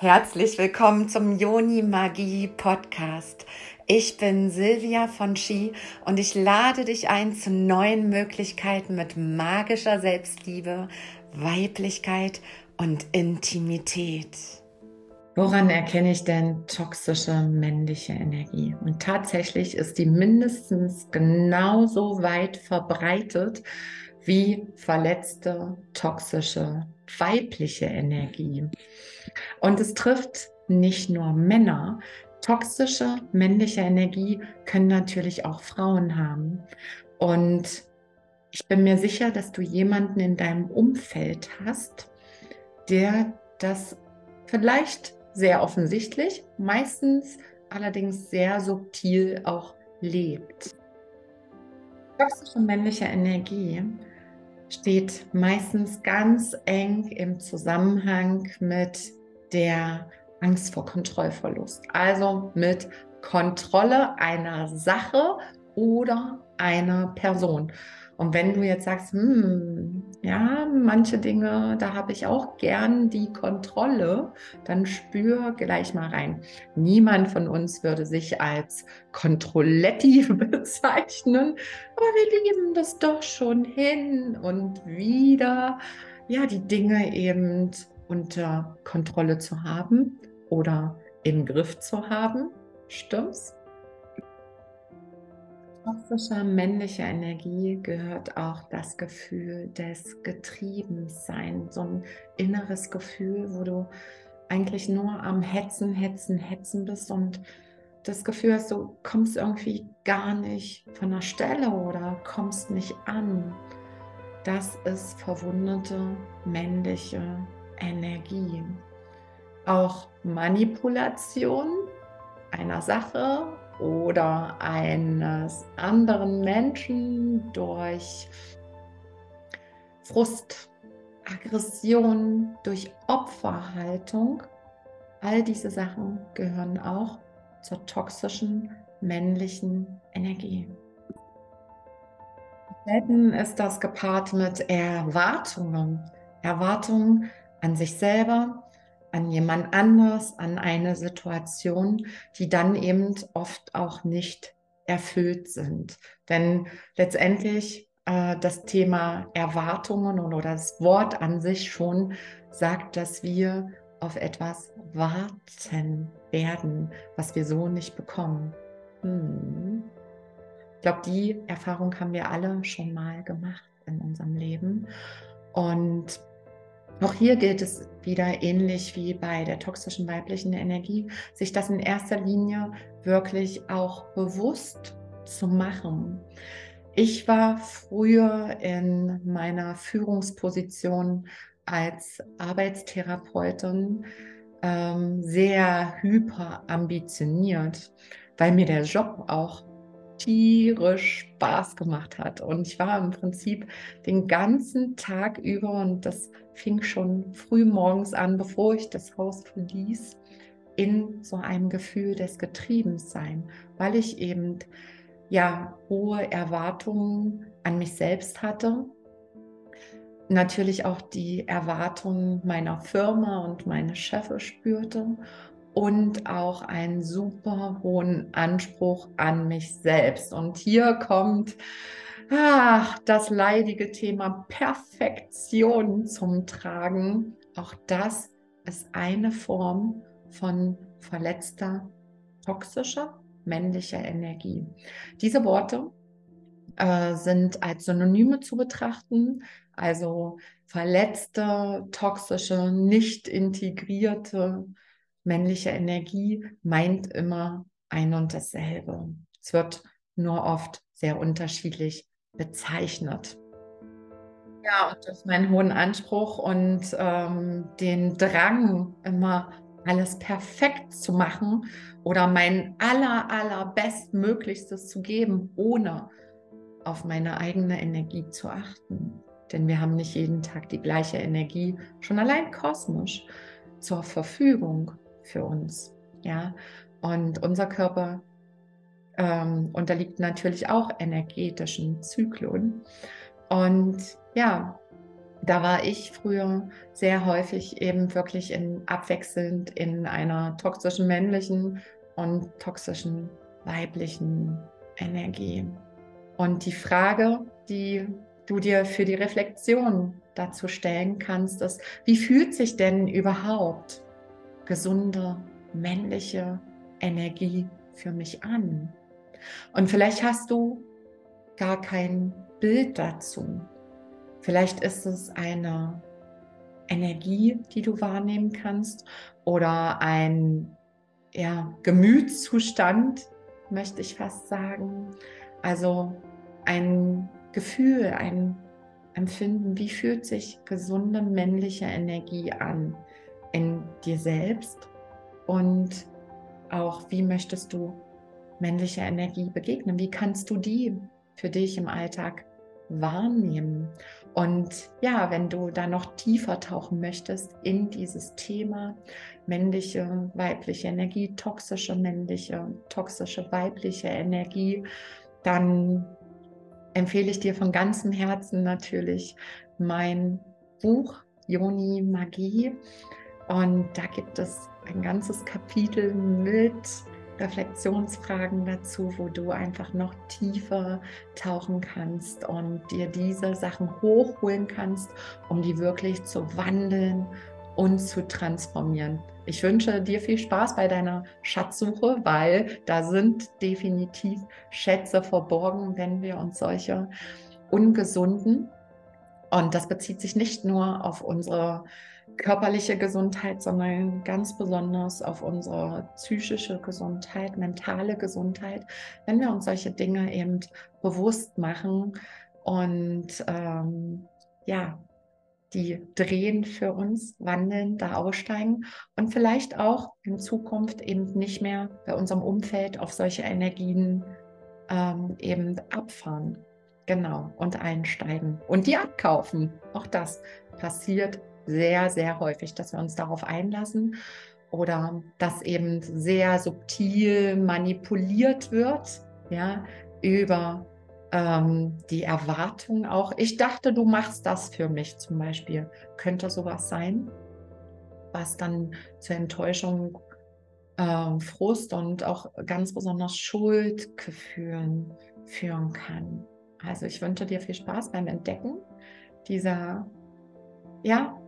Herzlich willkommen zum Yoni Magie Podcast. Ich bin Silvia von Ski und ich lade dich ein zu neuen Möglichkeiten mit magischer Selbstliebe, Weiblichkeit und Intimität. Woran erkenne ich denn toxische männliche Energie? Und tatsächlich ist die mindestens genauso weit verbreitet wie verletzte toxische weibliche Energie. Und es trifft nicht nur Männer. Toxische männliche Energie können natürlich auch Frauen haben. Und ich bin mir sicher, dass du jemanden in deinem Umfeld hast, der das vielleicht sehr offensichtlich, meistens allerdings sehr subtil auch lebt. Toxische männliche Energie steht meistens ganz eng im Zusammenhang mit der Angst vor Kontrollverlust. Also mit Kontrolle einer Sache oder einer Person. Und wenn du jetzt sagst, hm, ja, manche Dinge, da habe ich auch gern die Kontrolle, dann spür gleich mal rein. Niemand von uns würde sich als Kontrolletti bezeichnen, aber wir lieben das doch schon hin und wieder, ja, die Dinge eben unter Kontrolle zu haben oder im Griff zu haben. Stimmt's? toxischer männlicher Energie gehört auch das Gefühl des Getriebenseins, so ein inneres Gefühl, wo du eigentlich nur am Hetzen, Hetzen, Hetzen bist und das Gefühl hast, du kommst irgendwie gar nicht von der Stelle oder kommst nicht an. Das ist verwundete männliche Energie. Auch Manipulation einer Sache oder eines anderen Menschen durch Frust, Aggression, durch Opferhaltung. All diese Sachen gehören auch zur toxischen männlichen Energie. Selten ist das gepaart mit Erwartungen. Erwartungen an sich selber, an jemand anders, an eine Situation, die dann eben oft auch nicht erfüllt sind. Denn letztendlich äh, das Thema Erwartungen oder das Wort an sich schon sagt, dass wir auf etwas warten werden, was wir so nicht bekommen. Hm. Ich glaube, die Erfahrung haben wir alle schon mal gemacht in unserem Leben. Und auch hier gilt es wieder ähnlich wie bei der toxischen weiblichen Energie, sich das in erster Linie wirklich auch bewusst zu machen. Ich war früher in meiner Führungsposition als Arbeitstherapeutin ähm, sehr hyper ambitioniert, weil mir der Job auch tierisch Spaß gemacht hat. Und ich war im Prinzip den ganzen Tag über und das fing schon früh morgens an, bevor ich das Haus verließ, in so einem Gefühl des Getriebensein, weil ich eben ja hohe Erwartungen an mich selbst hatte. Natürlich auch die Erwartungen meiner Firma und meine Chefs spürte und auch einen super hohen Anspruch an mich selbst. Und hier kommt ach, das leidige Thema Perfektion zum Tragen. Auch das ist eine Form von verletzter, toxischer, männlicher Energie. Diese Worte äh, sind als Synonyme zu betrachten, also verletzte, toxische, nicht integrierte männliche Energie meint immer ein und dasselbe. Es wird nur oft sehr unterschiedlich bezeichnet. Ja, und durch meinen hohen Anspruch und ähm, den Drang, immer alles perfekt zu machen oder mein aller, allerbestmöglichstes zu geben, ohne auf meine eigene Energie zu achten. Denn wir haben nicht jeden Tag die gleiche Energie, schon allein kosmisch, zur Verfügung für uns. Ja, und unser Körper ähm, unterliegt natürlich auch energetischen Zyklen. Und ja, da war ich früher sehr häufig eben wirklich in abwechselnd in einer toxischen männlichen und toxischen weiblichen Energie. Und die Frage, die du dir für die Reflexion dazu stellen kannst, ist, wie fühlt sich denn überhaupt gesunde männliche Energie für mich an? Und vielleicht hast du gar kein Bild dazu. Vielleicht ist es eine Energie, die du wahrnehmen kannst oder ein ja, Gemütszustand, möchte ich fast sagen. Also ein Gefühl, ein Empfinden, wie fühlt sich gesunde männliche Energie an in dir selbst und auch wie möchtest du männliche Energie begegnen? Wie kannst du die für dich im Alltag wahrnehmen? Und ja, wenn du da noch tiefer tauchen möchtest in dieses Thema männliche, weibliche Energie, toxische männliche, toxische weibliche Energie, dann empfehle ich dir von ganzem Herzen natürlich mein Buch Joni Magie. Und da gibt es ein ganzes Kapitel mit Reflexionsfragen dazu, wo du einfach noch tiefer tauchen kannst und dir diese Sachen hochholen kannst, um die wirklich zu wandeln und zu transformieren. Ich wünsche dir viel Spaß bei deiner Schatzsuche, weil da sind definitiv Schätze verborgen, wenn wir uns solche ungesunden, und das bezieht sich nicht nur auf unsere körperliche Gesundheit, sondern ganz besonders auf unsere psychische Gesundheit, mentale Gesundheit, wenn wir uns solche Dinge eben bewusst machen und ähm, ja, die drehen für uns, wandeln, da aussteigen und vielleicht auch in Zukunft eben nicht mehr bei unserem Umfeld auf solche Energien ähm, eben abfahren. Genau, und einsteigen und die abkaufen. Auch das passiert sehr, sehr häufig, dass wir uns darauf einlassen oder dass eben sehr subtil manipuliert wird, ja, über ähm, die Erwartung auch. Ich dachte, du machst das für mich zum Beispiel. Könnte sowas sein, was dann zur Enttäuschung, äh, Frust und auch ganz besonders Schuldgefühlen führen kann. Also ich wünsche dir viel Spaß beim Entdecken dieser, ja,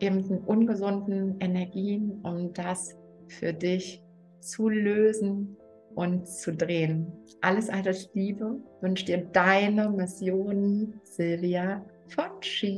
eben ungesunden Energien, um das für dich zu lösen und zu drehen. Alles, alles Liebe wünscht dir deine Mission, Silvia von Ski.